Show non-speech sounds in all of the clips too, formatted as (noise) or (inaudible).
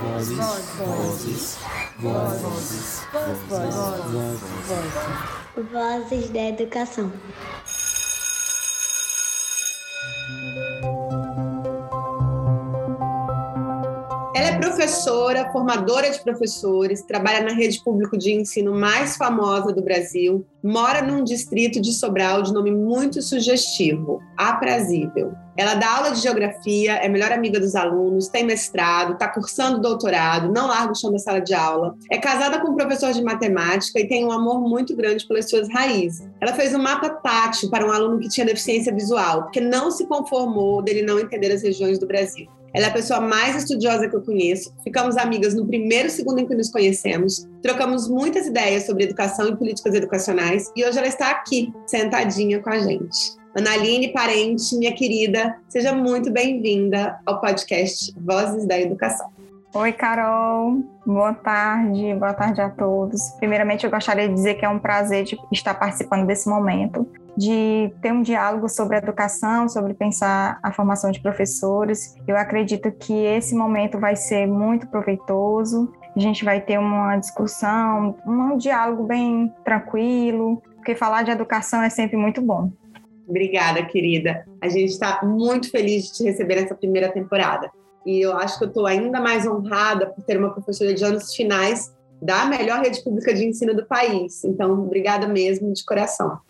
Vozes, vozes, vozes, vozes, vozes, vozes da educação. Professora, formadora de professores, trabalha na rede pública de ensino mais famosa do Brasil, mora num distrito de Sobral de nome muito sugestivo, Aprazível. Ela dá aula de geografia, é melhor amiga dos alunos, tem mestrado, está cursando doutorado, não larga o chão da sala de aula. É casada com um professor de matemática e tem um amor muito grande pelas suas raízes. Ela fez um mapa tátil para um aluno que tinha deficiência visual, porque não se conformou dele não entender as regiões do Brasil. Ela é a pessoa mais estudiosa que eu conheço. Ficamos amigas no primeiro segundo em que nos conhecemos. Trocamos muitas ideias sobre educação e políticas educacionais. E hoje ela está aqui, sentadinha com a gente. Analine Parente, minha querida, seja muito bem-vinda ao podcast Vozes da Educação. Oi, Carol. Boa tarde, boa tarde a todos. Primeiramente, eu gostaria de dizer que é um prazer estar participando desse momento de ter um diálogo sobre educação, sobre pensar a formação de professores. Eu acredito que esse momento vai ser muito proveitoso. A gente vai ter uma discussão, um diálogo bem tranquilo, porque falar de educação é sempre muito bom. Obrigada, querida. A gente está muito feliz de te receber nessa primeira temporada. E eu acho que eu estou ainda mais honrada por ter uma professora de anos finais da melhor rede pública de ensino do país. Então, obrigada mesmo de coração.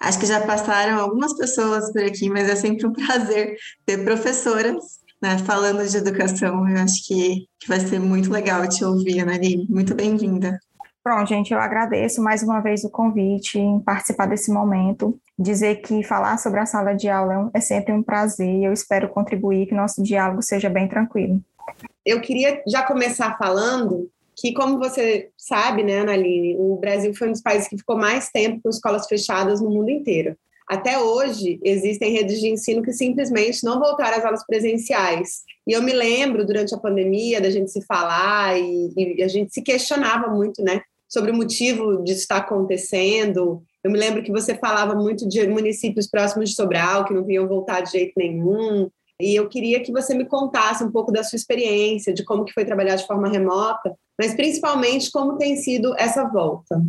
Acho que já passaram algumas pessoas por aqui, mas é sempre um (laughs) prazer ter professoras né, falando de educação. Eu acho que, que vai ser muito legal te ouvir, Analine. Muito bem-vinda. Pronto, gente, eu agradeço mais uma vez o convite em participar desse momento. Dizer que falar sobre a sala de aula é, é sempre um prazer e eu espero contribuir que nosso diálogo seja bem tranquilo. Eu queria já começar falando que, como você sabe, né, Analine, o Brasil foi um dos países que ficou mais tempo com escolas fechadas no mundo inteiro. Até hoje, existem redes de ensino que simplesmente não voltaram às aulas presenciais. E eu me lembro, durante a pandemia, da gente se falar e, e a gente se questionava muito, né, sobre o motivo disso estar acontecendo. Eu me lembro que você falava muito de municípios próximos de Sobral que não iam voltar de jeito nenhum. E eu queria que você me contasse um pouco da sua experiência, de como que foi trabalhar de forma remota, mas principalmente como tem sido essa volta.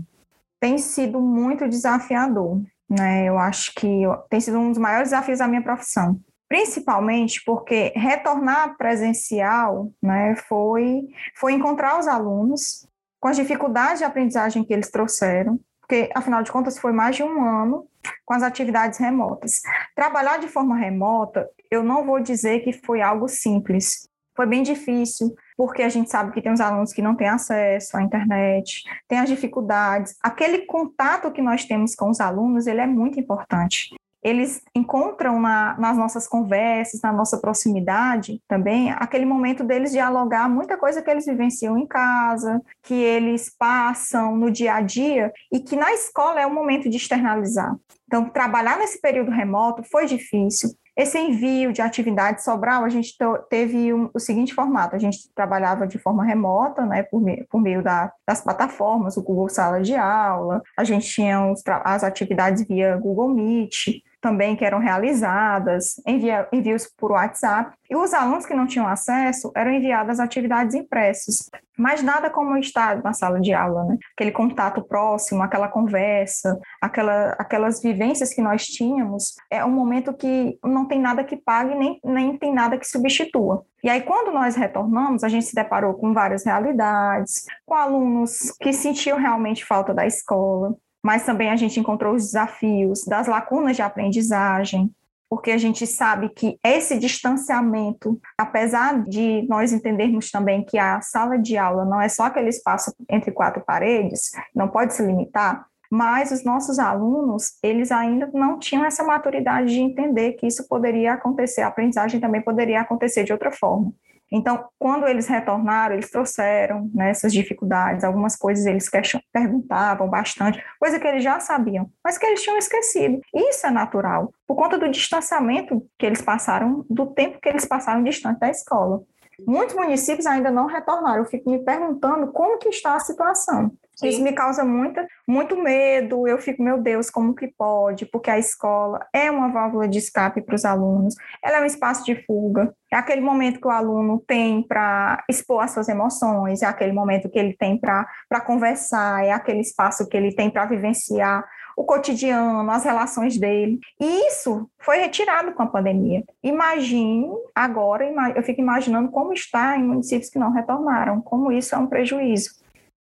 Tem sido muito desafiador, né? Eu acho que tem sido um dos maiores desafios da minha profissão. Principalmente porque retornar presencial, né, foi foi encontrar os alunos com as dificuldades de aprendizagem que eles trouxeram, porque afinal de contas foi mais de um ano com as atividades remotas. Trabalhar de forma remota, eu não vou dizer que foi algo simples. Foi bem difícil, porque a gente sabe que tem os alunos que não têm acesso à internet, tem as dificuldades. Aquele contato que nós temos com os alunos, ele é muito importante eles encontram na, nas nossas conversas, na nossa proximidade também, aquele momento deles dialogar muita coisa que eles vivenciam em casa, que eles passam no dia a dia e que na escola é o momento de externalizar. Então, trabalhar nesse período remoto foi difícil. Esse envio de atividade Sobral, a gente teve um, o seguinte formato: a gente trabalhava de forma remota, né, por, meio, por meio da, das plataformas, o Google Sala de Aula, a gente tinha os, as atividades via Google Meet, também que eram realizadas, envia, envios por WhatsApp, e os alunos que não tinham acesso eram enviadas atividades impressas, mas nada como estar na sala de aula, né? Aquele contato próximo, aquela conversa, aquela, aquelas vivências que nós tínhamos, é um momento que não tem nada que pague, nem, nem tem nada que substitua. E aí, quando nós retornamos, a gente se deparou com várias realidades, com alunos que sentiam realmente falta da escola, mas também a gente encontrou os desafios das lacunas de aprendizagem, porque a gente sabe que esse distanciamento, apesar de nós entendermos também que a sala de aula não é só aquele espaço entre quatro paredes, não pode se limitar, mas os nossos alunos, eles ainda não tinham essa maturidade de entender que isso poderia acontecer, a aprendizagem também poderia acontecer de outra forma. Então, quando eles retornaram, eles trouxeram né, essas dificuldades, algumas coisas eles perguntavam bastante, coisa que eles já sabiam, mas que eles tinham esquecido. Isso é natural, por conta do distanciamento que eles passaram, do tempo que eles passaram distante da escola. Muitos municípios ainda não retornaram. Eu fico me perguntando como que está a situação. Sim. Isso me causa muita, muito medo. Eu fico, meu Deus, como que pode? Porque a escola é uma válvula de escape para os alunos, ela é um espaço de fuga. É aquele momento que o aluno tem para expor as suas emoções, é aquele momento que ele tem para conversar, é aquele espaço que ele tem para vivenciar o cotidiano, as relações dele. E isso foi retirado com a pandemia. Imagine agora, eu fico imaginando como está em municípios que não retornaram, como isso é um prejuízo.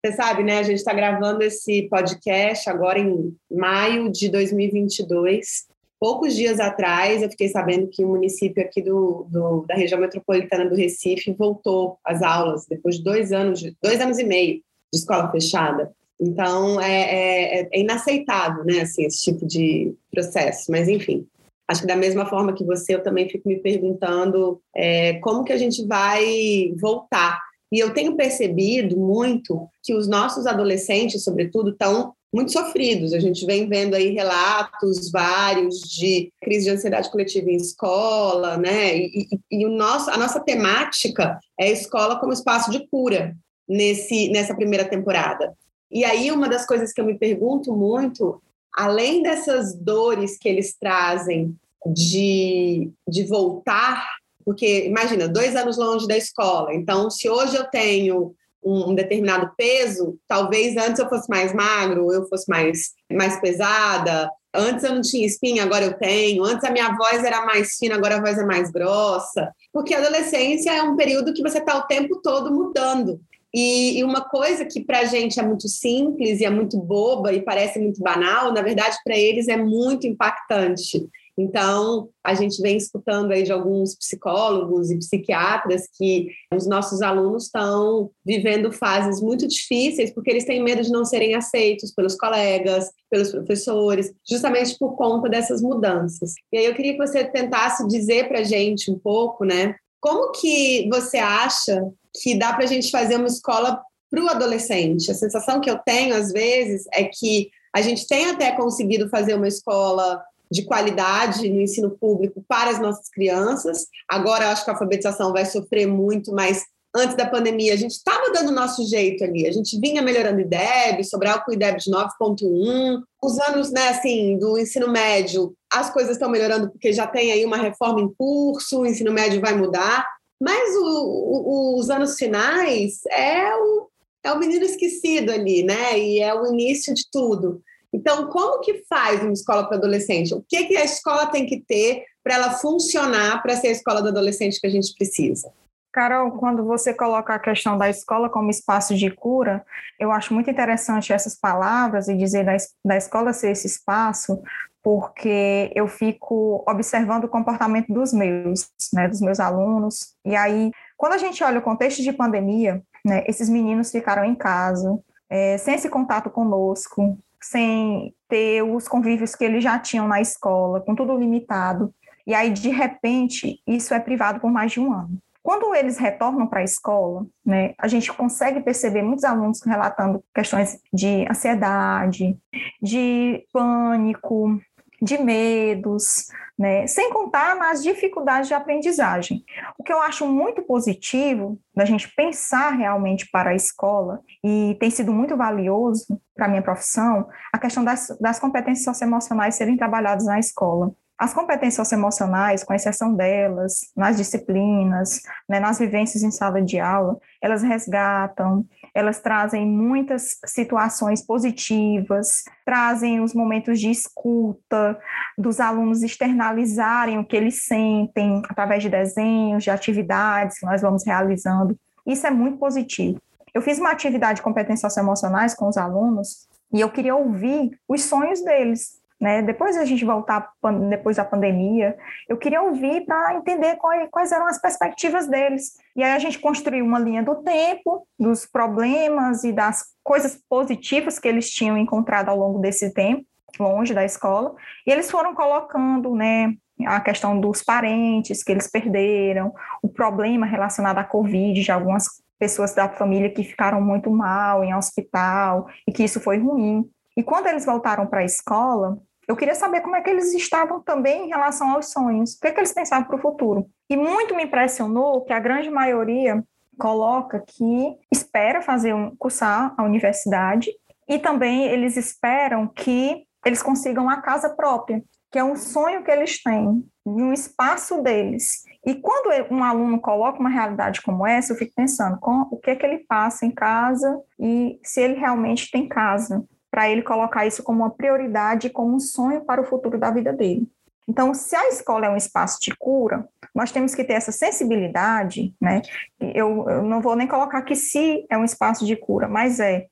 Você sabe, né? A gente está gravando esse podcast agora em maio de 2022. Poucos dias atrás, eu fiquei sabendo que o município aqui do, do, da região metropolitana do Recife voltou às aulas depois de dois anos, dois anos e meio de escola fechada. Então, é, é, é inaceitável, né, assim, esse tipo de processo. Mas, enfim, acho que da mesma forma que você, eu também fico me perguntando é, como que a gente vai voltar. E eu tenho percebido muito que os nossos adolescentes, sobretudo, estão muito sofridos. A gente vem vendo aí relatos vários de crise de ansiedade coletiva em escola, né? E, e, e o nosso, a nossa temática é escola como espaço de cura nesse, nessa primeira temporada. E aí, uma das coisas que eu me pergunto muito, além dessas dores que eles trazem de, de voltar, porque imagina, dois anos longe da escola, então se hoje eu tenho um, um determinado peso, talvez antes eu fosse mais magro, eu fosse mais, mais pesada, Antes eu não tinha espinha, agora eu tenho. Antes a minha voz era mais fina, agora a voz é mais grossa. Porque a adolescência é um período que você está o tempo todo mudando. E, e uma coisa que para a gente é muito simples e é muito boba e parece muito banal, na verdade, para eles é muito impactante. Então, a gente vem escutando aí de alguns psicólogos e psiquiatras que os nossos alunos estão vivendo fases muito difíceis porque eles têm medo de não serem aceitos pelos colegas, pelos professores, justamente por conta dessas mudanças. E aí eu queria que você tentasse dizer para a gente um pouco, né, como que você acha que dá para a gente fazer uma escola para o adolescente? A sensação que eu tenho, às vezes, é que a gente tem até conseguido fazer uma escola de qualidade no ensino público para as nossas crianças. Agora, eu acho que a alfabetização vai sofrer muito, mas antes da pandemia, a gente estava dando o nosso jeito ali. A gente vinha melhorando IDEB, Sobral com IDEB de 9.1. Os anos, né, assim, do ensino médio, as coisas estão melhorando porque já tem aí uma reforma em curso, o ensino médio vai mudar. Mas o, o, os anos finais é o, é o menino esquecido ali, né? E é o início de tudo. Então, como que faz uma escola para adolescente? O que, que a escola tem que ter para ela funcionar para ser a escola do adolescente que a gente precisa? Carol, quando você coloca a questão da escola como espaço de cura, eu acho muito interessante essas palavras e dizer da, da escola ser esse espaço, porque eu fico observando o comportamento dos meus, né, dos meus alunos. E aí, quando a gente olha o contexto de pandemia, né, esses meninos ficaram em casa, é, sem esse contato conosco, sem ter os convívios que eles já tinham na escola, com tudo limitado. E aí, de repente, isso é privado por mais de um ano. Quando eles retornam para a escola, né, a gente consegue perceber muitos alunos relatando questões de ansiedade, de pânico, de medos, né? sem contar nas dificuldades de aprendizagem. O que eu acho muito positivo da gente pensar realmente para a escola, e tem sido muito valioso para a minha profissão, a questão das, das competências socioemocionais serem trabalhadas na escola. As competências socioemocionais, com exceção delas, nas disciplinas, né, nas vivências em sala de aula, elas resgatam, elas trazem muitas situações positivas, trazem os momentos de escuta, dos alunos externalizarem o que eles sentem através de desenhos, de atividades que nós vamos realizando. Isso é muito positivo. Eu fiz uma atividade de competências socioemocionais com os alunos e eu queria ouvir os sonhos deles, né? Depois a gente voltar, depois da pandemia, eu queria ouvir para entender quais, eram as perspectivas deles. E aí a gente construiu uma linha do tempo, dos problemas e das coisas positivas que eles tinham encontrado ao longo desse tempo, longe da escola, e eles foram colocando, né, a questão dos parentes que eles perderam, o problema relacionado à Covid de algumas pessoas da família que ficaram muito mal em hospital e que isso foi ruim. E quando eles voltaram para a escola, eu queria saber como é que eles estavam também em relação aos sonhos, o que, é que eles pensavam para o futuro. E muito me impressionou que a grande maioria coloca que espera fazer um, cursar a universidade E também eles esperam que eles consigam a casa própria, que é um sonho que eles têm, um espaço deles. E quando um aluno coloca uma realidade como essa, eu fico pensando com o que é que ele passa em casa e se ele realmente tem casa, para ele colocar isso como uma prioridade, como um sonho para o futuro da vida dele. Então, se a escola é um espaço de cura, nós temos que ter essa sensibilidade, né? Eu, eu não vou nem colocar que se é um espaço de cura, mas é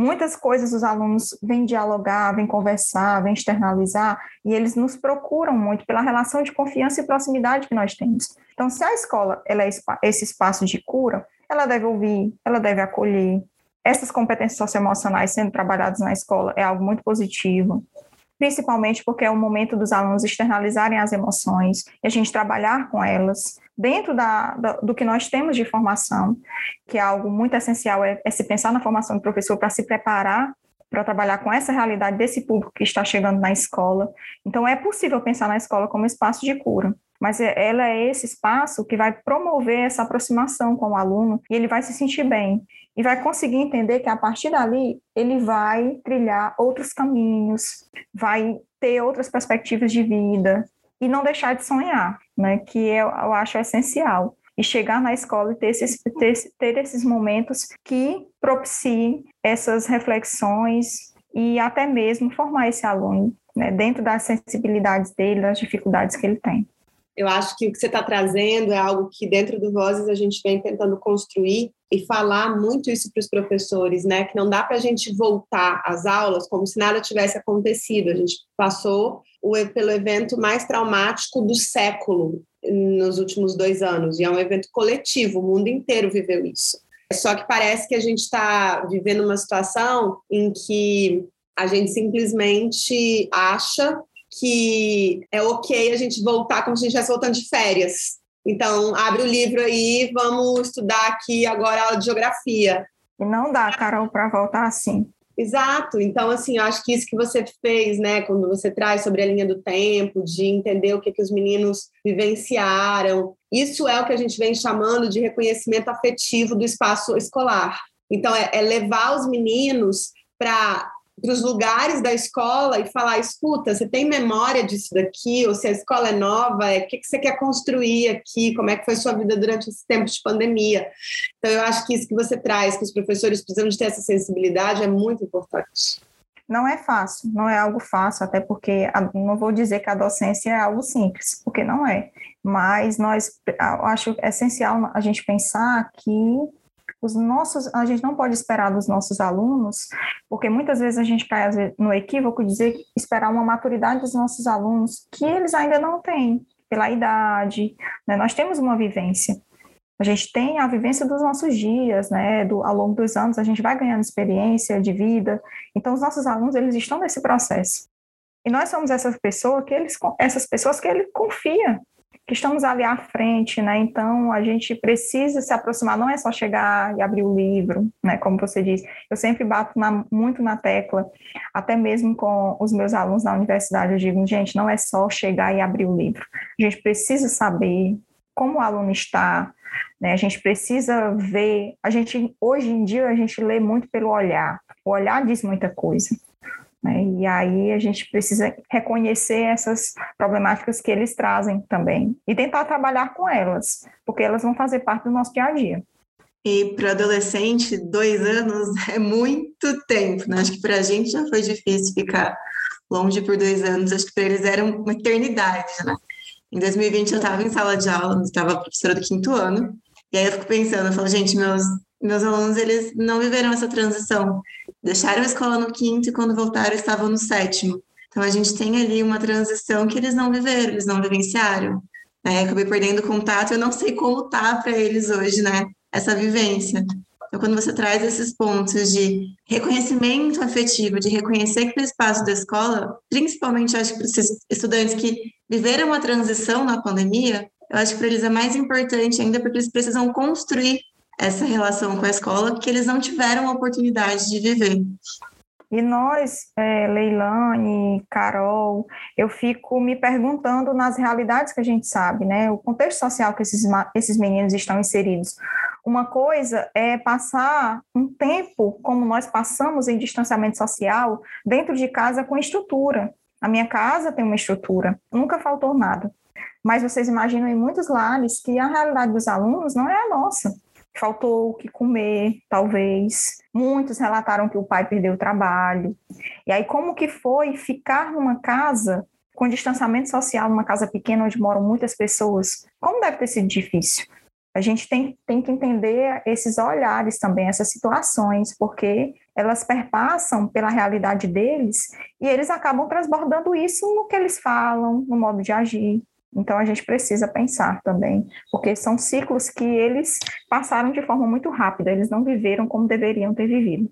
Muitas coisas os alunos vêm dialogar, vêm conversar, vêm externalizar, e eles nos procuram muito pela relação de confiança e proximidade que nós temos. Então, se a escola ela é esse espaço de cura, ela deve ouvir, ela deve acolher. Essas competências socioemocionais sendo trabalhadas na escola é algo muito positivo principalmente porque é o momento dos alunos externalizarem as emoções e a gente trabalhar com elas dentro da, da, do que nós temos de formação, que é algo muito essencial, é, é se pensar na formação do professor para se preparar para trabalhar com essa realidade desse público que está chegando na escola. Então, é possível pensar na escola como espaço de cura, mas é, ela é esse espaço que vai promover essa aproximação com o aluno e ele vai se sentir bem e vai conseguir entender que a partir dali ele vai trilhar outros caminhos, vai ter outras perspectivas de vida e não deixar de sonhar, né? Que eu, eu acho essencial. E chegar na escola e ter esses, ter, ter esses momentos que propiciem essas reflexões e até mesmo formar esse aluno né, dentro das sensibilidades dele, das dificuldades que ele tem. Eu acho que o que você está trazendo é algo que dentro do Vozes a gente vem tentando construir e falar muito isso para os professores, né? Que não dá para a gente voltar às aulas como se nada tivesse acontecido. A gente passou o, pelo evento mais traumático do século nos últimos dois anos e é um evento coletivo. O mundo inteiro viveu isso. Só que parece que a gente está vivendo uma situação em que a gente simplesmente acha que é ok a gente voltar como se a gente estivesse voltando de férias. Então, abre o livro aí, vamos estudar aqui agora a aula de geografia. E não dá, Carol, para voltar assim. Exato. Então, assim, eu acho que isso que você fez, né, quando você traz sobre a linha do tempo, de entender o que, que os meninos vivenciaram, isso é o que a gente vem chamando de reconhecimento afetivo do espaço escolar. Então, é, é levar os meninos para para os lugares da escola e falar: escuta, você tem memória disso daqui? Ou se a escola é nova, é, o que, que você quer construir aqui? Como é que foi sua vida durante esse tempo de pandemia? Então, eu acho que isso que você traz, que os professores precisam de ter essa sensibilidade, é muito importante. Não é fácil, não é algo fácil, até porque não vou dizer que a docência é algo simples, porque não é. Mas nós, acho essencial a gente pensar que os nossos, a gente não pode esperar dos nossos alunos, porque muitas vezes a gente cai no equívoco de dizer esperar uma maturidade dos nossos alunos que eles ainda não têm, pela idade, né? Nós temos uma vivência. A gente tem a vivência dos nossos dias, né? Do, ao longo dos anos a gente vai ganhando experiência de vida. Então os nossos alunos eles estão nesse processo. E nós somos essas pessoas que eles, essas pessoas que ele confia, que estamos ali à frente, né? Então a gente precisa se aproximar, não é só chegar e abrir o livro, né? Como você disse, eu sempre bato na, muito na tecla, até mesmo com os meus alunos na universidade, eu digo, gente, não é só chegar e abrir o livro, a gente precisa saber como o aluno está, né? A gente precisa ver, a gente hoje em dia a gente lê muito pelo olhar, o olhar diz muita coisa. Né? E aí a gente precisa reconhecer essas problemáticas que eles trazem também e tentar trabalhar com elas, porque elas vão fazer parte do nosso dia a dia. E para adolescente, dois anos (laughs) é muito tempo, né? Acho que para a gente já foi difícil ficar longe por dois anos, acho que para eles era uma eternidade, né? Em 2020 eu estava em sala de aula, estava professora do quinto ano, e aí eu fico pensando, eu falo, gente, meus, meus alunos, eles não viveram essa transição deixaram a escola no quinto e quando voltaram estavam no sétimo. Então a gente tem ali uma transição que eles não viveram, eles não vivenciaram. Né? Acabei perdendo contato, eu não sei como tá para eles hoje, né? Essa vivência. Então, quando você traz esses pontos de reconhecimento afetivo, de reconhecer que o espaço da escola, principalmente acho que para esses estudantes que viveram uma transição na pandemia, eu acho que para eles é mais importante ainda porque eles precisam construir essa relação com a escola que eles não tiveram a oportunidade de viver. E nós, é, Leilane, Carol, eu fico me perguntando nas realidades que a gente sabe, né? O contexto social que esses, esses meninos estão inseridos. Uma coisa é passar um tempo, como nós passamos em distanciamento social, dentro de casa com estrutura. A minha casa tem uma estrutura, nunca faltou nada. Mas vocês imaginam em muitos lares que a realidade dos alunos não é a nossa faltou o que comer, talvez. Muitos relataram que o pai perdeu o trabalho. E aí, como que foi ficar numa casa com distanciamento social, numa casa pequena onde moram muitas pessoas? Como deve ter sido difícil? A gente tem, tem que entender esses olhares também, essas situações, porque elas perpassam pela realidade deles e eles acabam transbordando isso no que eles falam, no modo de agir. Então a gente precisa pensar também, porque são ciclos que eles passaram de forma muito rápida, eles não viveram como deveriam ter vivido.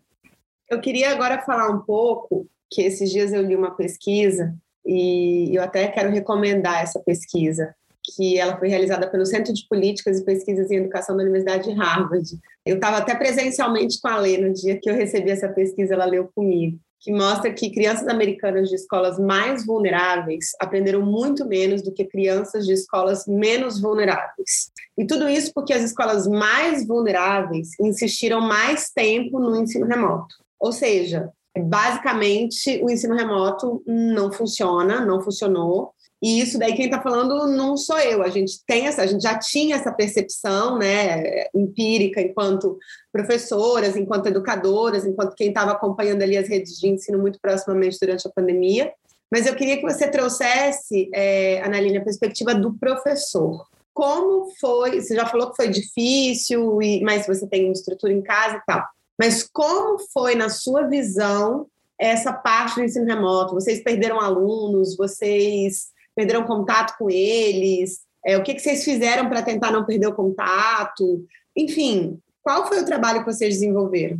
Eu queria agora falar um pouco que esses dias eu li uma pesquisa e eu até quero recomendar essa pesquisa, que ela foi realizada pelo Centro de Políticas e Pesquisas em Educação da Universidade de Harvard. Eu estava até presencialmente com a Lê no dia que eu recebi essa pesquisa, ela leu comigo que mostra que crianças americanas de escolas mais vulneráveis aprenderam muito menos do que crianças de escolas menos vulneráveis. E tudo isso porque as escolas mais vulneráveis insistiram mais tempo no ensino remoto. Ou seja, basicamente o ensino remoto não funciona, não funcionou, e isso daí quem está falando não sou eu. A gente tem essa, a gente já tinha essa percepção, né, empírica, enquanto professoras, enquanto educadoras, enquanto quem estava acompanhando ali as redes de ensino muito proximamente durante a pandemia. Mas eu queria que você trouxesse, é, Analine, a perspectiva do professor. Como foi? Você já falou que foi difícil, e, mas você tem uma estrutura em casa e tal. Mas como foi, na sua visão, essa parte do ensino remoto? Vocês perderam alunos? Vocês perderam contato com eles? É, o que, que vocês fizeram para tentar não perder o contato? Enfim, qual foi o trabalho que vocês desenvolveram?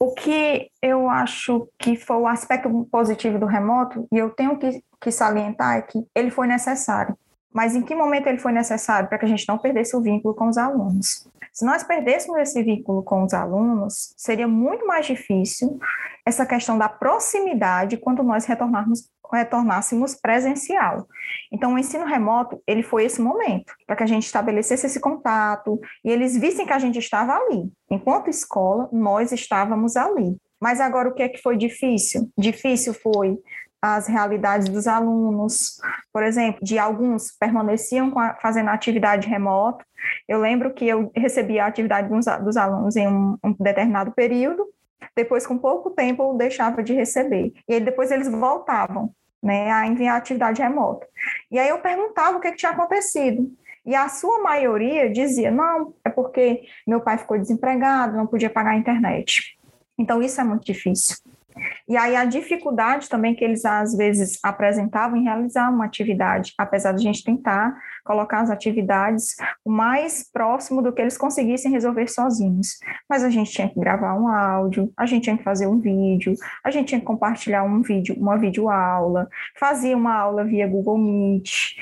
O que eu acho que foi o aspecto positivo do remoto, e eu tenho que, que salientar, é que ele foi necessário. Mas em que momento ele foi necessário para que a gente não perdesse o vínculo com os alunos? Se nós perdêssemos esse vínculo com os alunos, seria muito mais difícil essa questão da proximidade quando nós retornarmos retornássemos presencial. Então, o ensino remoto, ele foi esse momento, para que a gente estabelecesse esse contato e eles vissem que a gente estava ali. Enquanto escola, nós estávamos ali. Mas agora, o que é que foi difícil? Difícil foi as realidades dos alunos, por exemplo, de alguns permaneciam a, fazendo atividade remota. Eu lembro que eu recebia a atividade dos, dos alunos em um, um determinado período, depois, com pouco tempo, deixava de receber. E aí, depois eles voltavam né, a enviar atividade remota. E aí eu perguntava o que, que tinha acontecido. E a sua maioria dizia: não, é porque meu pai ficou desempregado, não podia pagar a internet. Então, isso é muito difícil. E aí a dificuldade também que eles às vezes apresentavam em realizar uma atividade, apesar de a gente tentar colocar as atividades o mais próximo do que eles conseguissem resolver sozinhos. Mas a gente tinha que gravar um áudio, a gente tinha que fazer um vídeo, a gente tinha que compartilhar um vídeo, uma videoaula, fazia uma aula via Google Meet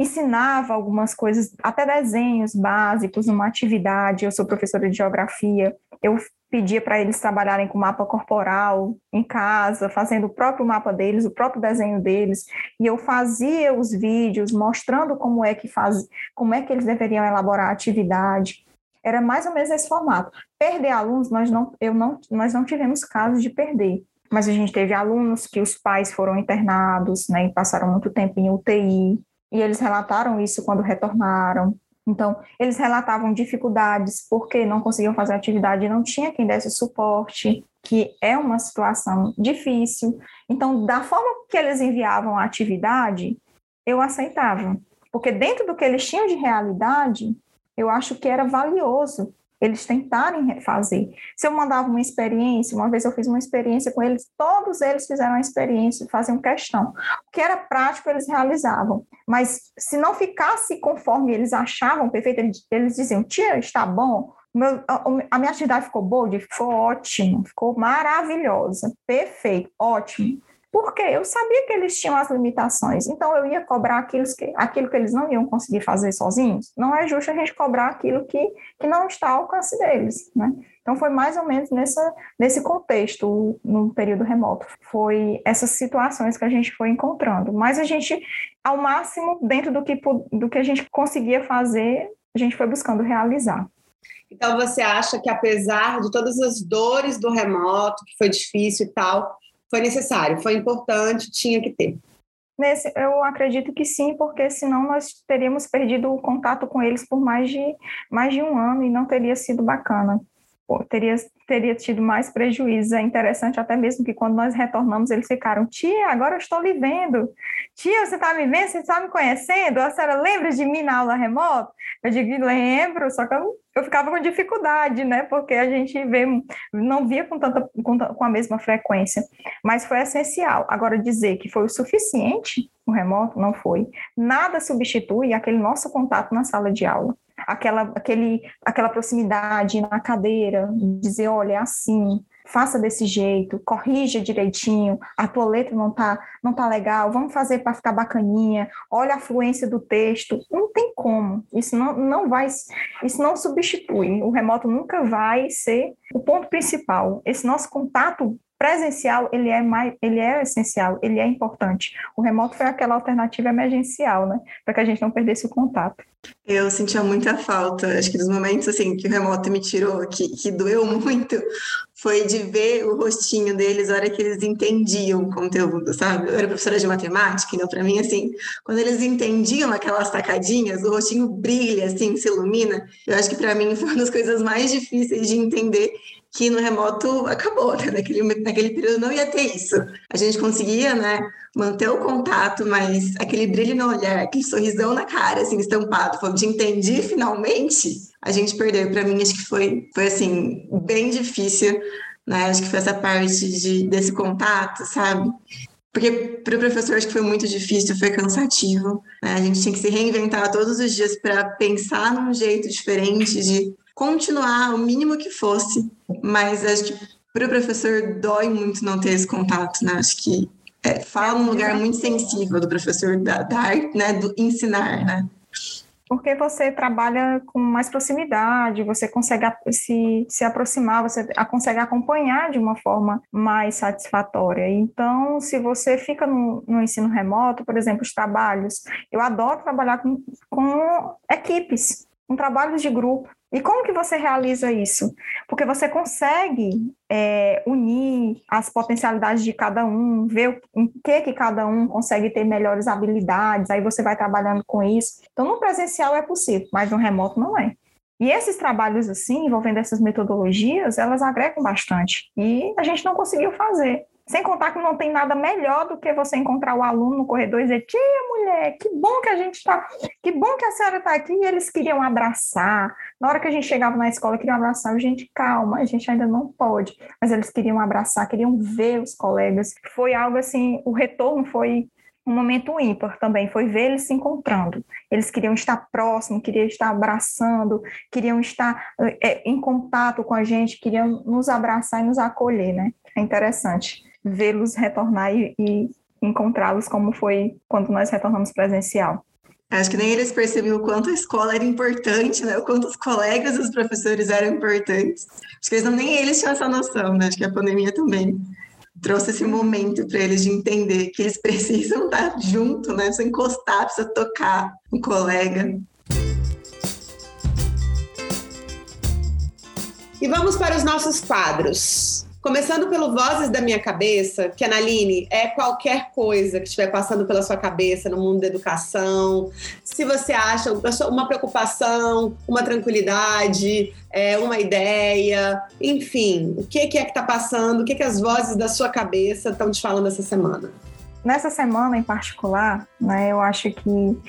ensinava algumas coisas, até desenhos básicos, uma atividade. Eu sou professora de geografia, eu pedia para eles trabalharem com mapa corporal em casa, fazendo o próprio mapa deles, o próprio desenho deles, e eu fazia os vídeos mostrando como é que faz, como é que eles deveriam elaborar a atividade. Era mais ou menos esse formato. Perder alunos, nós não, eu não, nós não tivemos casos de perder, mas a gente teve alunos que os pais foram internados, né, e passaram muito tempo em UTI, e eles relataram isso quando retornaram. Então, eles relatavam dificuldades porque não conseguiam fazer atividade e não tinha quem desse suporte, que é uma situação difícil. Então, da forma que eles enviavam a atividade, eu aceitava, porque dentro do que eles tinham de realidade, eu acho que era valioso eles tentarem refazer. Se eu mandava uma experiência, uma vez eu fiz uma experiência com eles, todos eles fizeram a experiência, faziam questão. O que era prático, eles realizavam. Mas se não ficasse conforme eles achavam perfeito, eles, diziam, tia, está bom, meu, a, minha atividade ficou boa? Ficou ótimo, ficou maravilhosa, perfeito, ótimo. Porque eu sabia que eles tinham as limitações, então eu ia cobrar aquilo que, aquilo que eles não iam conseguir fazer sozinhos. Não é justo a gente cobrar aquilo que, que não está ao alcance deles, né? Então, foi mais ou menos nessa, nesse contexto, no período remoto. Foi essas situações que a gente foi encontrando. Mas a gente, ao máximo, dentro do que, do que a gente conseguia fazer, a gente foi buscando realizar. Então, você acha que, apesar de todas as dores do remoto, que foi difícil e tal, foi necessário, foi importante, tinha que ter? Nesse, eu acredito que sim, porque senão nós teríamos perdido o contato com eles por mais de, mais de um ano e não teria sido bacana. Pô, teria, teria tido mais prejuízo. É interessante até mesmo que quando nós retornamos, eles ficaram, tia, agora eu estou lhe vendo. Tia, você está me vendo? Você está me conhecendo? A senhora lembra de mim na aula remota? Eu digo, lembro, só que eu, eu ficava com dificuldade, né? Porque a gente vê, não via com, tanta, com, com a mesma frequência. Mas foi essencial. Agora, dizer que foi o suficiente o remoto, não foi. Nada substitui aquele nosso contato na sala de aula aquela, aquele, aquela proximidade na cadeira, dizer, olha, é assim, faça desse jeito, corrija direitinho, a tua letra não tá, não tá legal, vamos fazer para ficar bacaninha, olha a fluência do texto, não tem como, isso não, não vai, isso não substitui, o remoto nunca vai ser o ponto principal, esse nosso contato presencial ele é mais, ele é essencial, ele é importante. O remoto foi aquela alternativa emergencial, né, para que a gente não perdesse o contato. Eu sentia muita falta, acho que dos momentos assim que o remoto me tirou, que, que doeu (laughs) muito, foi de ver o rostinho deles na hora que eles entendiam o conteúdo, sabe? Eu era professora de matemática, então para mim assim, quando eles entendiam aquelas sacadinhas, o rostinho brilha assim, se ilumina. Eu acho que para mim foi uma das coisas mais difíceis de entender que no remoto acabou, né? Naquele, naquele período não ia ter isso. A gente conseguia, né, manter o contato, mas aquele brilho no olhar, aquele sorrisão na cara, assim, estampado, falando de entendi finalmente, a gente perdeu. Para mim, acho que foi, foi assim, bem difícil, né? Acho que foi essa parte de, desse contato, sabe? Porque para o professor acho que foi muito difícil, foi cansativo. Né? A gente tinha que se reinventar todos os dias para pensar num jeito diferente de continuar o mínimo que fosse, mas acho que para o professor dói muito não ter esse contato, né? Acho que é, fala um lugar muito sensível do professor da, da arte, né? Do ensinar, né? Porque você trabalha com mais proximidade, você consegue se, se aproximar, você consegue acompanhar de uma forma mais satisfatória. Então, se você fica no, no ensino remoto, por exemplo, os trabalhos, eu adoro trabalhar com, com equipes, com trabalhos de grupo. E como que você realiza isso? Porque você consegue é, unir as potencialidades de cada um, ver em que que cada um consegue ter melhores habilidades, aí você vai trabalhando com isso. Então, no presencial é possível, mas no remoto não é. E esses trabalhos assim, envolvendo essas metodologias, elas agregam bastante. E a gente não conseguiu fazer. Sem contar que não tem nada melhor do que você encontrar o aluno no corredor e dizer: Tia, mulher, que bom que a gente está, que bom que a senhora está aqui. E eles queriam abraçar. Na hora que a gente chegava na escola, queriam abraçar. Gente, calma, a gente ainda não pode. Mas eles queriam abraçar, queriam ver os colegas. Foi algo assim, o retorno foi um momento ímpar também, foi ver eles se encontrando. Eles queriam estar próximo, queriam estar abraçando, queriam estar é, em contato com a gente, queriam nos abraçar e nos acolher, né? É interessante vê-los retornar e, e encontrá-los como foi quando nós retornamos presencial. Acho que nem eles percebiam o quanto a escola era importante, né? O quanto os colegas os professores eram importantes. Acho que eles não, nem eles tinham essa noção, né? Acho que a pandemia também trouxe esse momento para eles de entender que eles (laughs) precisam estar junto, né? Precisa encostar, precisa tocar um colega. E vamos para os nossos quadros. Começando pelo Vozes da Minha Cabeça, que, Analine, é qualquer coisa que estiver passando pela sua cabeça no mundo da educação. Se você acha uma preocupação, uma tranquilidade, é, uma ideia, enfim, o que é que está passando, o que, é que as vozes da sua cabeça estão te falando essa semana? Nessa semana em particular, né, eu acho que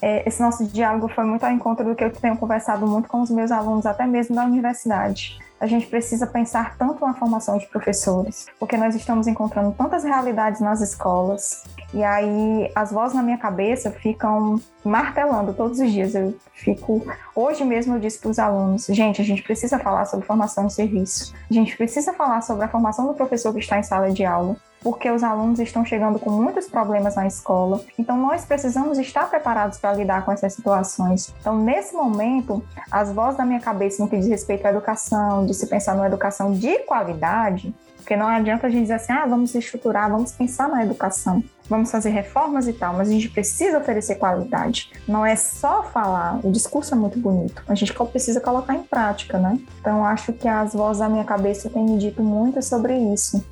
é, esse nosso diálogo foi muito ao encontro do que eu tenho conversado muito com os meus alunos, até mesmo da universidade a gente precisa pensar tanto na formação de professores, porque nós estamos encontrando tantas realidades nas escolas, e aí as vozes na minha cabeça ficam martelando todos os dias. Eu fico. Hoje mesmo eu disse para os alunos: gente, a gente precisa falar sobre formação de serviço, a gente precisa falar sobre a formação do professor que está em sala de aula. Porque os alunos estão chegando com muitos problemas na escola. Então, nós precisamos estar preparados para lidar com essas situações. Então, nesse momento, as vozes da minha cabeça no que diz respeito à educação, de se pensar numa educação de qualidade, porque não adianta a gente dizer assim, ah, vamos estruturar, vamos pensar na educação, vamos fazer reformas e tal, mas a gente precisa oferecer qualidade. Não é só falar, o discurso é muito bonito, a gente precisa colocar em prática, né? Então, acho que as vozes da minha cabeça têm me dito muito sobre isso.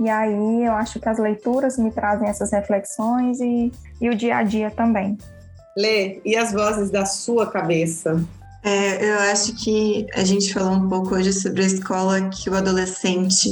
E aí eu acho que as leituras me trazem essas reflexões e, e o dia a dia também. Lê, e as vozes da sua cabeça? É, eu acho que a gente falou um pouco hoje sobre a escola que o adolescente.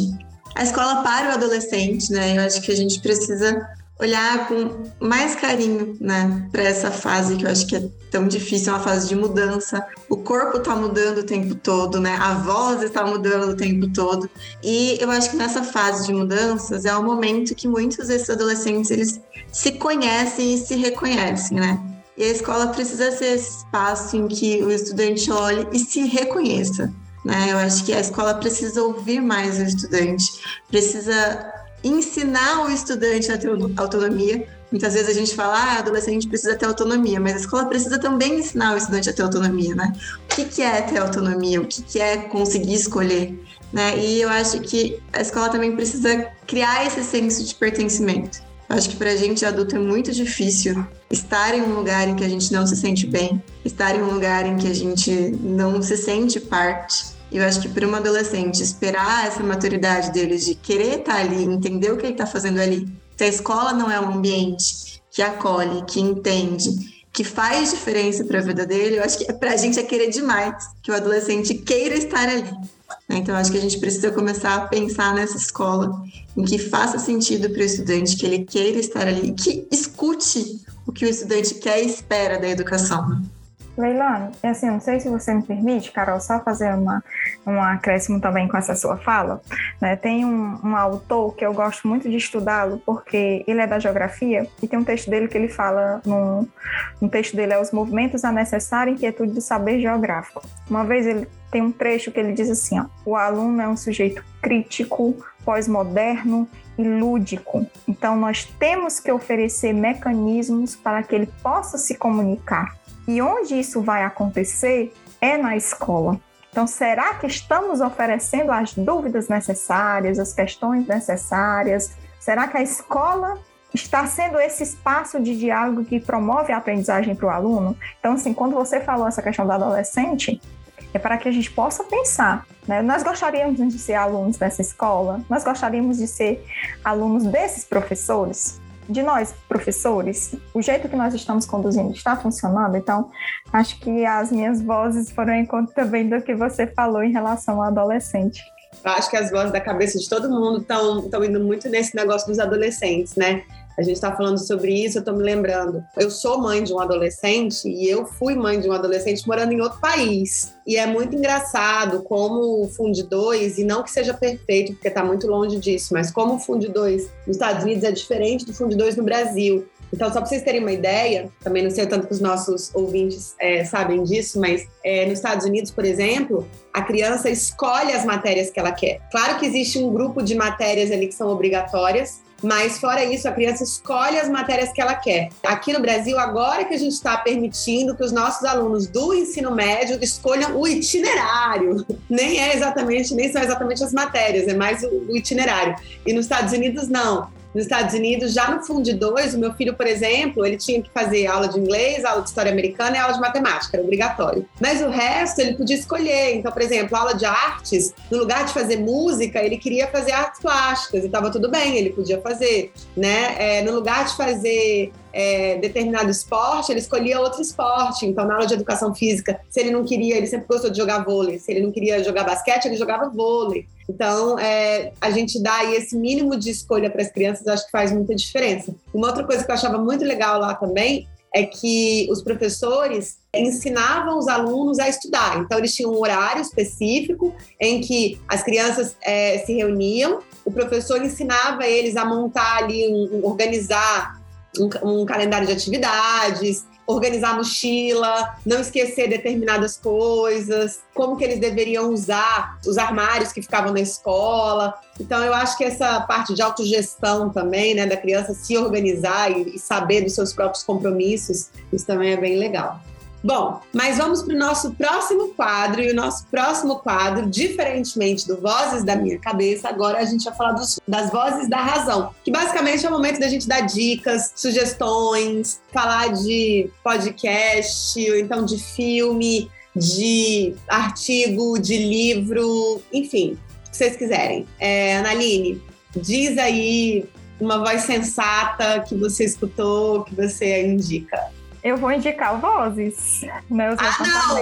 A escola para o adolescente, né? Eu acho que a gente precisa olhar com mais carinho, né, para essa fase que eu acho que é tão difícil, é uma fase de mudança. O corpo está mudando o tempo todo, né? A voz está mudando o tempo todo. E eu acho que nessa fase de mudanças é o momento que muitos desses adolescentes eles se conhecem e se reconhecem, né? E a escola precisa ser esse espaço em que o estudante olhe e se reconheça. Né? Eu acho que a escola precisa ouvir mais o estudante, precisa ensinar o estudante a ter autonomia. Muitas vezes a gente fala, ah, adolescente precisa ter autonomia, mas a escola precisa também ensinar o estudante a ter autonomia, né? O que, que é ter autonomia? O que, que é conseguir escolher? Né? E eu acho que a escola também precisa criar esse senso de pertencimento. Eu acho que para a gente adulto é muito difícil estar em um lugar em que a gente não se sente bem, estar em um lugar em que a gente não se sente parte. Eu acho que para um adolescente esperar essa maturidade dele de querer estar ali, entender o que ele está fazendo ali, se a escola não é um ambiente que acolhe, que entende, que faz diferença para a vida dele, eu acho que para a gente é querer demais que o adolescente queira estar ali. Né? Então, acho que a gente precisa começar a pensar nessa escola em que faça sentido para o estudante, que ele queira estar ali, que escute o que o estudante quer e espera da educação. Leilane, assim, não sei se você me permite, Carol, só fazer uma, um acréscimo também com essa sua fala. Né? Tem um, um autor que eu gosto muito de estudá-lo, porque ele é da geografia, e tem um texto dele que ele fala, no, um texto dele é Os Movimentos a Necessária Inquietude do Saber Geográfico. Uma vez ele tem um trecho que ele diz assim, ó, o aluno é um sujeito crítico, pós-moderno e lúdico. Então, nós temos que oferecer mecanismos para que ele possa se comunicar e onde isso vai acontecer é na escola. Então, será que estamos oferecendo as dúvidas necessárias, as questões necessárias? Será que a escola está sendo esse espaço de diálogo que promove a aprendizagem para o aluno? Então, assim, quando você falou essa questão do adolescente, é para que a gente possa pensar. Né? Nós gostaríamos de ser alunos dessa escola? Nós gostaríamos de ser alunos desses professores? De nós, professores, o jeito que nós estamos conduzindo está funcionando, então acho que as minhas vozes foram em conta também do que você falou em relação ao adolescente. Eu acho que as vozes da cabeça de todo mundo estão indo muito nesse negócio dos adolescentes, né? A gente está falando sobre isso, eu estou me lembrando. Eu sou mãe de um adolescente e eu fui mãe de um adolescente morando em outro país. E é muito engraçado como o Fundi 2, e não que seja perfeito, porque está muito longe disso, mas como o Fundi 2 nos Estados Unidos é diferente do Fundi 2 no Brasil. Então, só para vocês terem uma ideia, também não sei tanto que os nossos ouvintes é, sabem disso, mas é, nos Estados Unidos, por exemplo, a criança escolhe as matérias que ela quer. Claro que existe um grupo de matérias ali que são obrigatórias, mas fora isso, a criança escolhe as matérias que ela quer. Aqui no Brasil, agora que a gente está permitindo que os nossos alunos do ensino médio escolham o itinerário, nem é exatamente, nem são exatamente as matérias, é mais o itinerário. E nos Estados Unidos, não nos Estados Unidos, já no Fundo 2, o meu filho, por exemplo, ele tinha que fazer aula de inglês, aula de história americana e aula de matemática, era obrigatório. Mas o resto ele podia escolher. Então, por exemplo, aula de artes, no lugar de fazer música, ele queria fazer artes plásticas e estava tudo bem, ele podia fazer, né? É, no lugar de fazer é, determinado esporte, ele escolhia outro esporte. Então, na aula de educação física, se ele não queria, ele sempre gostou de jogar vôlei. Se ele não queria jogar basquete, ele jogava vôlei. Então, é, a gente dá aí esse mínimo de escolha para as crianças, acho que faz muita diferença. Uma outra coisa que eu achava muito legal lá também é que os professores ensinavam os alunos a estudar. Então, eles tinham um horário específico em que as crianças é, se reuniam, o professor ensinava eles a montar ali, um, organizar um, um calendário de atividades, organizar a mochila, não esquecer determinadas coisas, como que eles deveriam usar os armários que ficavam na escola. Então eu acho que essa parte de autogestão também, né, da criança se organizar e, e saber dos seus próprios compromissos, isso também é bem legal. Bom, mas vamos para o nosso próximo quadro. E o nosso próximo quadro, diferentemente do Vozes da Minha Cabeça, agora a gente vai falar dos, das Vozes da Razão, que basicamente é o momento da gente dar dicas, sugestões, falar de podcast, ou então de filme, de artigo, de livro, enfim, o que vocês quiserem. É, Analine, diz aí uma voz sensata que você escutou, que você indica. Eu vou indicar vozes, meus ah,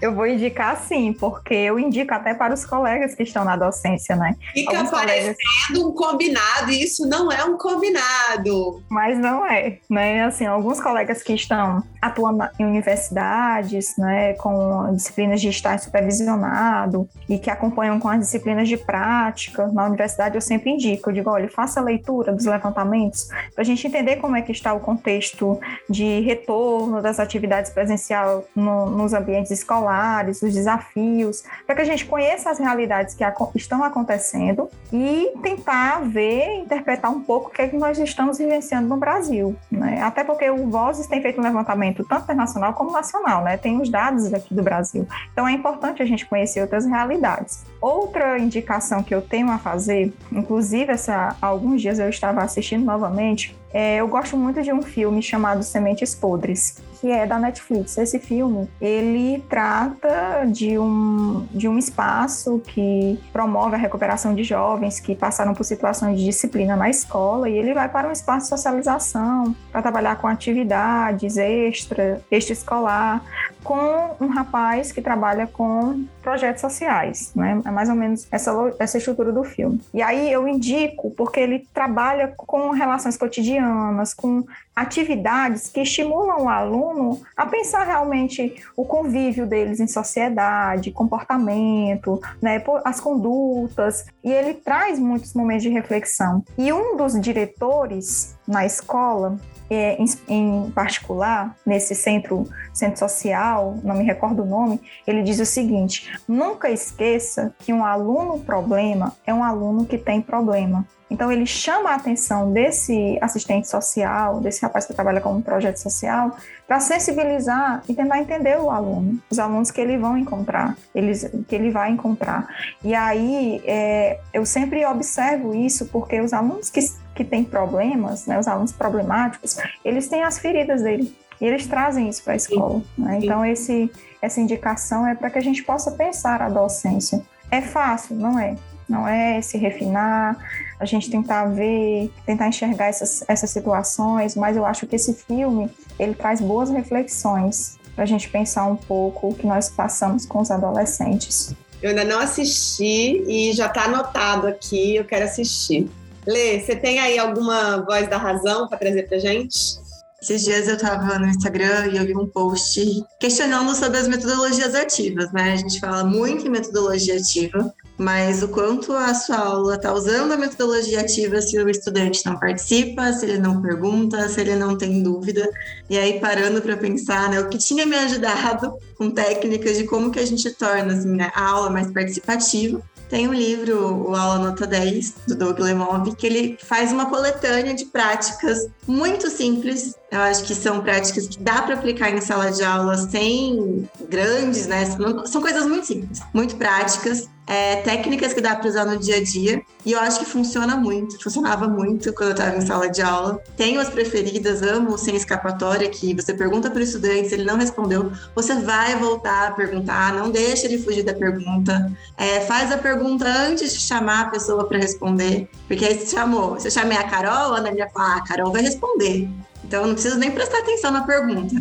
Eu vou indicar sim, porque eu indico até para os colegas que estão na docência, né? Fica Alguns parecendo colegas... um combinado, e isso não é um combinado. Mas não é, né? Assim, alguns colegas que estão atuando em universidades, né, com disciplinas de estágio supervisionado e que acompanham com as disciplinas de prática na universidade, eu sempre indico, eu digo, olha, faça a leitura dos levantamentos para a gente entender como é que está o contexto de de retorno das atividades presencial no, nos ambientes escolares, os desafios, para que a gente conheça as realidades que estão acontecendo e tentar ver, interpretar um pouco o que, é que nós estamos vivenciando no Brasil. Né? Até porque o Vozes tem feito um levantamento tanto internacional como nacional, né? tem os dados aqui do Brasil. Então é importante a gente conhecer outras realidades. Outra indicação que eu tenho a fazer, inclusive essa, alguns dias eu estava assistindo novamente, é, eu gosto muito de um filme chamado Sementes Podres, que é da Netflix. Esse filme, ele trata de um, de um espaço que promove a recuperação de jovens que passaram por situações de disciplina na escola e ele vai para um espaço de socialização para trabalhar com atividades extra, extraescolar, com um rapaz que trabalha com projetos sociais, né? É mais ou menos essa, essa estrutura do filme. E aí eu indico porque ele trabalha com relações cotidianas, com atividades que estimulam o aluno a pensar realmente o convívio deles em sociedade, comportamento, né, as condutas, e ele traz muitos momentos de reflexão. E um dos diretores na escola, é, em, em, particular, nesse centro, centro social, não me recordo o nome, ele diz o seguinte: nunca esqueça que um aluno problema é um aluno que tem problema. Então, ele chama a atenção desse assistente social, desse rapaz que trabalha com um projeto social, para sensibilizar e tentar entender o aluno, os alunos que ele vão encontrar, eles, que ele vai encontrar. E aí, é, eu sempre observo isso porque os alunos que, que têm problemas, né, os alunos problemáticos, eles têm as feridas dele. E eles trazem isso para a escola. Né? Então, esse, essa indicação é para que a gente possa pensar a docência. É fácil? Não é. Não é se refinar, a gente tentar ver, tentar enxergar essas, essas situações, mas eu acho que esse filme, ele traz boas reflexões para a gente pensar um pouco o que nós passamos com os adolescentes. Eu ainda não assisti e já está anotado aqui, eu quero assistir. Lê, você tem aí alguma voz da razão para trazer para gente? Esses dias eu estava no Instagram e eu vi um post questionando sobre as metodologias ativas, né? A gente fala muito em metodologia ativa, mas o quanto a sua aula está usando a metodologia ativa se o estudante não participa, se ele não pergunta, se ele não tem dúvida. E aí, parando para pensar, né, o que tinha me ajudado com técnicas de como que a gente torna assim, né, a aula mais participativa. Tem um livro, o Aula Nota 10, do Doug Lemov, que ele faz uma coletânea de práticas muito simples. Eu acho que são práticas que dá para aplicar em sala de aula sem grandes, né? São coisas muito simples, muito práticas é, técnicas que dá para usar no dia a dia. E eu acho que funciona muito, funcionava muito quando eu estava em sala de aula. Tenho as preferidas, amo sem escapatória, que você pergunta para o estudante, se ele não respondeu, você vai voltar a perguntar, não deixa ele fugir da pergunta. É, faz a pergunta antes de chamar a pessoa para responder, porque aí você chamou, se eu chamei a Carol, a Ana ia falar, ah, a Carol vai responder. Então, eu não preciso nem prestar atenção na pergunta.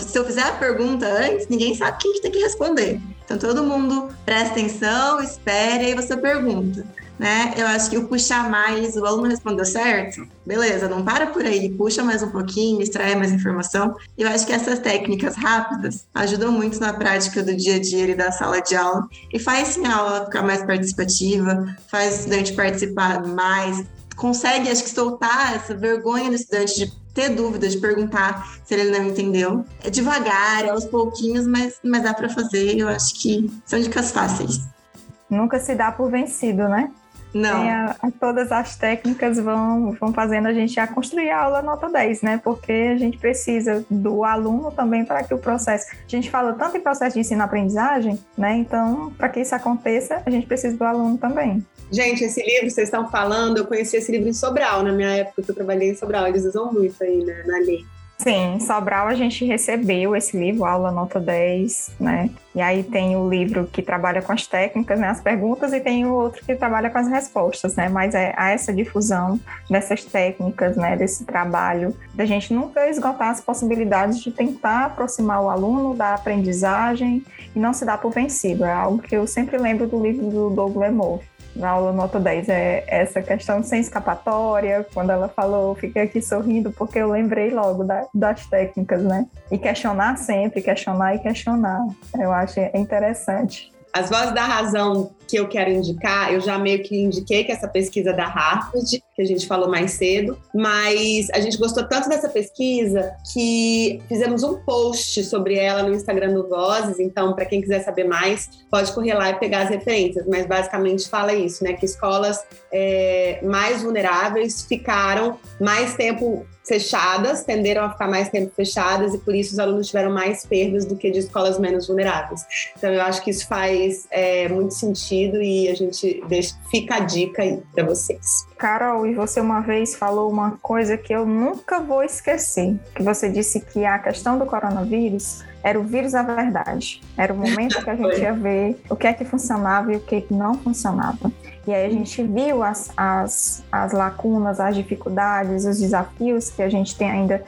Se eu fizer a pergunta antes, ninguém sabe quem tem que responder. Então, todo mundo presta atenção, espere aí você pergunta. Né? Eu acho que o puxar mais, o aluno respondeu certo, beleza, não para por aí, puxa mais um pouquinho, extrai mais informação. Eu acho que essas técnicas rápidas ajudam muito na prática do dia a dia e da sala de aula e faz sim a aula ficar mais participativa, faz o estudante participar mais, consegue, acho que, soltar essa vergonha do estudante de ter dúvidas, de perguntar se ele não entendeu. É devagar, é aos pouquinhos, mas, mas dá para fazer. Eu acho que são dicas fáceis. Nunca se dá por vencido, né? Não. A, a, todas as técnicas vão, vão fazendo a gente a construir a aula nota 10, né? Porque a gente precisa do aluno também para que o processo. A gente fala tanto em processo de ensino-aprendizagem, né? Então, para que isso aconteça, a gente precisa do aluno também. Gente, esse livro vocês estão falando, eu conheci esse livro em Sobral, na minha época que eu trabalhei em Sobral. Eles usam muito aí, né, na lei. Sim, Sobral a gente recebeu esse livro, Aula Nota 10, né? E aí tem o livro que trabalha com as técnicas, né, as perguntas, e tem o outro que trabalha com as respostas, né? Mas é essa difusão dessas técnicas, né, desse trabalho, da gente nunca esgotar as possibilidades de tentar aproximar o aluno da aprendizagem e não se dar por vencido. É algo que eu sempre lembro do livro do Douglas Moore na aula nota 10 é essa questão sem escapatória. Quando ela falou, fiquei aqui sorrindo porque eu lembrei logo da, das técnicas, né? E questionar sempre, questionar e questionar. Eu acho interessante. As vozes da razão que eu quero indicar, eu já meio que indiquei que essa pesquisa da Harvard, que a gente falou mais cedo, mas a gente gostou tanto dessa pesquisa que fizemos um post sobre ela no Instagram do Vozes, então para quem quiser saber mais, pode correr lá e pegar as referências, mas basicamente fala isso, né, que escolas é, mais vulneráveis ficaram mais tempo fechadas, tenderam a ficar mais tempo fechadas e por isso os alunos tiveram mais perdas do que de escolas menos vulneráveis. Então eu acho que isso faz é, muito sentido e a gente deixa, fica a dica aí para vocês. Carol, e você uma vez falou uma coisa que eu nunca vou esquecer, que você disse que a questão do coronavírus era o vírus da verdade. Era o momento que a gente (laughs) ia ver o que é que funcionava e o que, que não funcionava. E aí a gente viu as, as, as lacunas, as dificuldades, os desafios que a gente tem ainda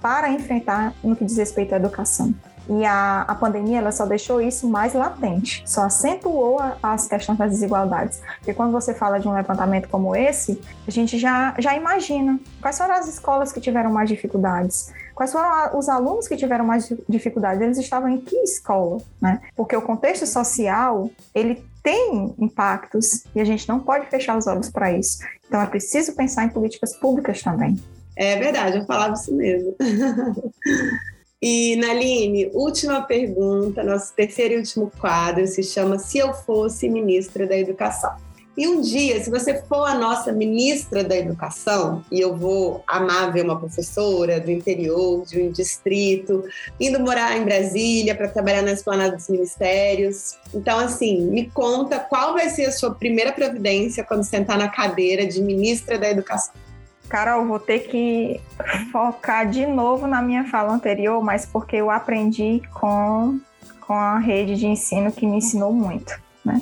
para enfrentar no que diz respeito à educação. E a, a pandemia ela só deixou isso mais latente, só acentuou a, as questões das desigualdades. Porque quando você fala de um levantamento como esse, a gente já, já imagina quais foram as escolas que tiveram mais dificuldades, quais foram os alunos que tiveram mais dificuldades, eles estavam em que escola, né? Porque o contexto social, ele tem impactos e a gente não pode fechar os olhos para isso. Então é preciso pensar em políticas públicas também. É verdade, eu falava isso mesmo. (laughs) E, Naline, última pergunta, nosso terceiro e último quadro se chama Se Eu Fosse Ministra da Educação. E um dia, se você for a nossa ministra da Educação, e eu vou amar ver uma professora do interior, de um distrito, indo morar em Brasília para trabalhar na esplanada dos ministérios. Então, assim, me conta qual vai ser a sua primeira providência quando sentar na cadeira de ministra da Educação. Carol, vou ter que focar de novo na minha fala anterior, mas porque eu aprendi com, com a rede de ensino que me ensinou muito. Né?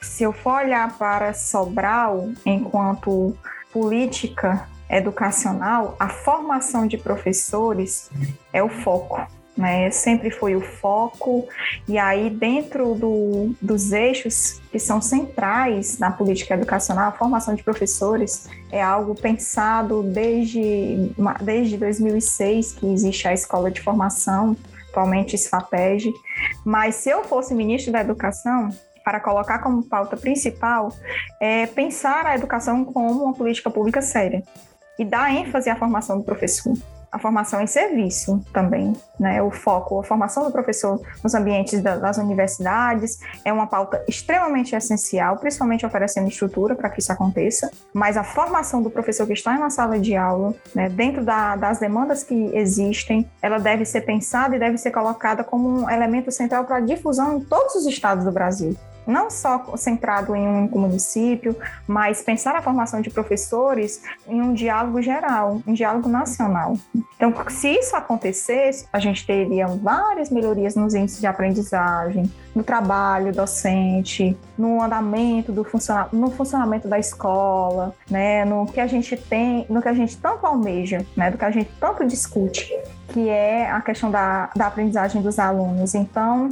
Se eu for olhar para Sobral enquanto política educacional, a formação de professores é o foco né? Sempre foi o foco, e aí, dentro do, dos eixos que são centrais na política educacional, a formação de professores é algo pensado desde, desde 2006, que existe a Escola de Formação, atualmente SFAPEG. Mas se eu fosse ministro da Educação, para colocar como pauta principal, é pensar a educação como uma política pública séria e dar ênfase à formação do professor a formação em serviço também, né? O foco, a formação do professor nos ambientes das universidades é uma pauta extremamente essencial, principalmente oferecendo estrutura para que isso aconteça. Mas a formação do professor que está em uma sala de aula, né, dentro da, das demandas que existem, ela deve ser pensada e deve ser colocada como um elemento central para a difusão em todos os estados do Brasil não só centrado em um município, mas pensar a formação de professores em um diálogo geral, um diálogo nacional. Então, se isso acontecesse, a gente teria várias melhorias nos índices de aprendizagem, no trabalho docente, no andamento do no funcionamento da escola, né, no que a gente tem, no que a gente tanto almeja, né, do que a gente tanto discute, que é a questão da, da aprendizagem dos alunos. Então,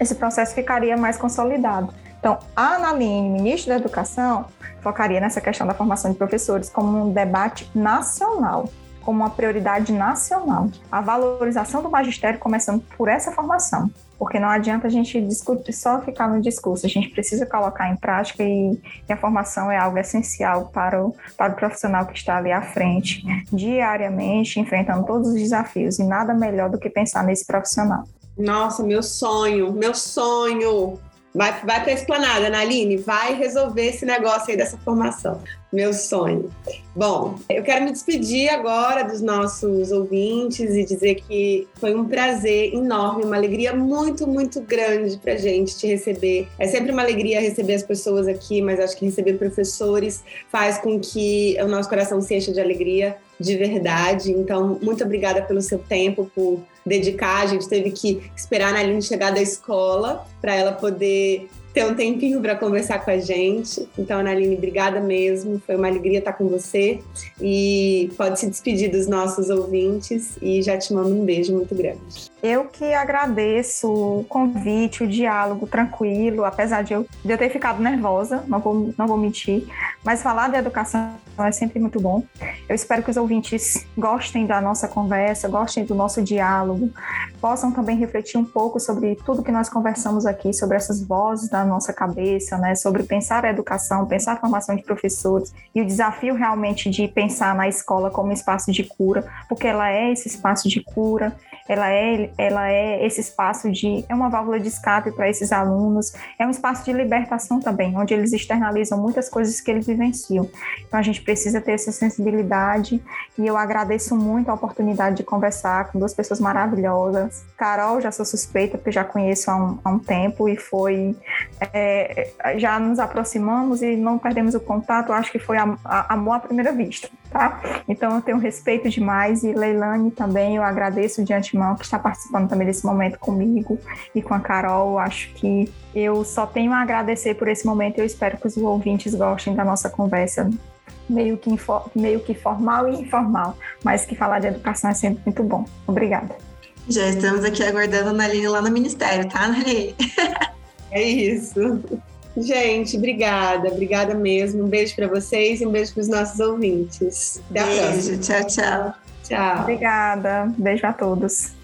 esse processo ficaria mais consolidado. Então, a Analine, ministra da Educação, focaria nessa questão da formação de professores como um debate nacional, como uma prioridade nacional. A valorização do magistério começando por essa formação porque não adianta a gente discutir, só ficar no discurso, a gente precisa colocar em prática e, e, a formação é algo essencial para o, para o profissional que está ali à frente, diariamente, enfrentando todos os desafios, e nada melhor do que pensar nesse profissional. Nossa, meu sonho, meu sonho. Vai, vai para a esplanada, Naline, vai resolver esse negócio aí dessa formação. Meu sonho. Bom, eu quero me despedir agora dos nossos ouvintes e dizer que foi um prazer enorme, uma alegria muito, muito grande para gente te receber. É sempre uma alegria receber as pessoas aqui, mas acho que receber professores faz com que o nosso coração se encha de alegria de verdade. Então, muito obrigada pelo seu tempo, por dedicar. A gente teve que esperar a Naline chegar da escola para ela poder ter um tempinho para conversar com a gente. Então, Analine, obrigada mesmo. Foi uma alegria estar com você. E pode se despedir dos nossos ouvintes e já te mando um beijo muito grande. Eu que agradeço o convite, o diálogo tranquilo, apesar de eu, de eu ter ficado nervosa, não vou, não vou mentir, mas falar de educação é sempre muito bom. Eu espero que os ouvintes gostem da nossa conversa, gostem do nosso diálogo, possam também refletir um pouco sobre tudo que nós conversamos aqui, sobre essas vozes da nossa cabeça, né, sobre pensar a educação, pensar a formação de professores e o desafio realmente de pensar na escola como espaço de cura, porque ela é esse espaço de cura, ela é, ela é esse espaço de, é uma válvula de escape para esses alunos, é um espaço de libertação também, onde eles externalizam muitas coisas que eles vivenciam. Então a gente precisa ter essa sensibilidade e eu agradeço muito a oportunidade de conversar com duas pessoas maravilhosas. Carol, já sou suspeita, porque já conheço há um, há um tempo e foi, é, já nos aproximamos e não perdemos o contato, acho que foi amor à primeira vista, tá? Então eu tenho respeito demais e Leilane também, eu agradeço de antemão que está participando também desse momento comigo e com a Carol. Acho que eu só tenho a agradecer por esse momento. Eu espero que os ouvintes gostem da nossa conversa meio que, meio que formal e informal, mas que falar de educação é sempre muito bom. Obrigada. Já estamos aqui aguardando a Naline lá no Ministério, tá, Naline? (laughs) é isso. Gente, obrigada, obrigada mesmo. Um beijo para vocês e um beijo para os nossos ouvintes. Até beijo, a próxima. Tchau, tchau. Tchau. Obrigada. Beijo a todos.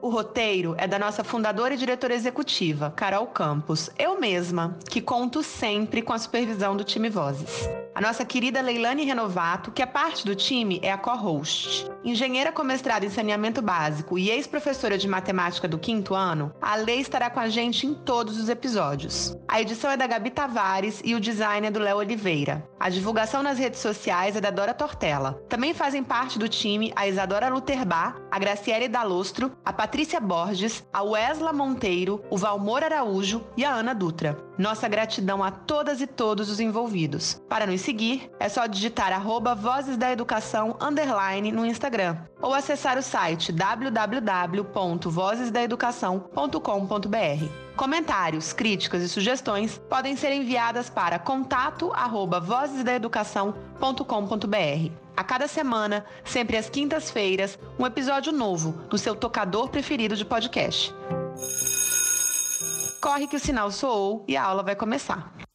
O roteiro é da nossa fundadora e diretora executiva, Carol Campos, eu mesma, que conto sempre com a supervisão do time Vozes. A nossa querida Leilane Renovato, que é parte do time, é a co-host. Engenheira com mestrado em saneamento básico e ex-professora de matemática do quinto ano, a Lei estará com a gente em todos os episódios. A edição é da Gabi Tavares e o design é do Léo Oliveira. A divulgação nas redes sociais é da Dora Tortella. Também fazem parte do time a Isadora Luterbá, a Graciele Dalostro, a Patrícia Borges, a Wesla Monteiro, o Valmor Araújo e a Ana Dutra. Nossa gratidão a todas e todos os envolvidos. Para nos seguir, é só digitar arroba Vozes da Educação underline no Instagram ou acessar o site www.vozesdaeducação.com.br. Comentários, críticas e sugestões podem ser enviadas para contato@vozesdaeducação.com.br. A cada semana, sempre às quintas-feiras, um episódio novo no seu tocador preferido de podcast. Corre que o sinal soou e a aula vai começar.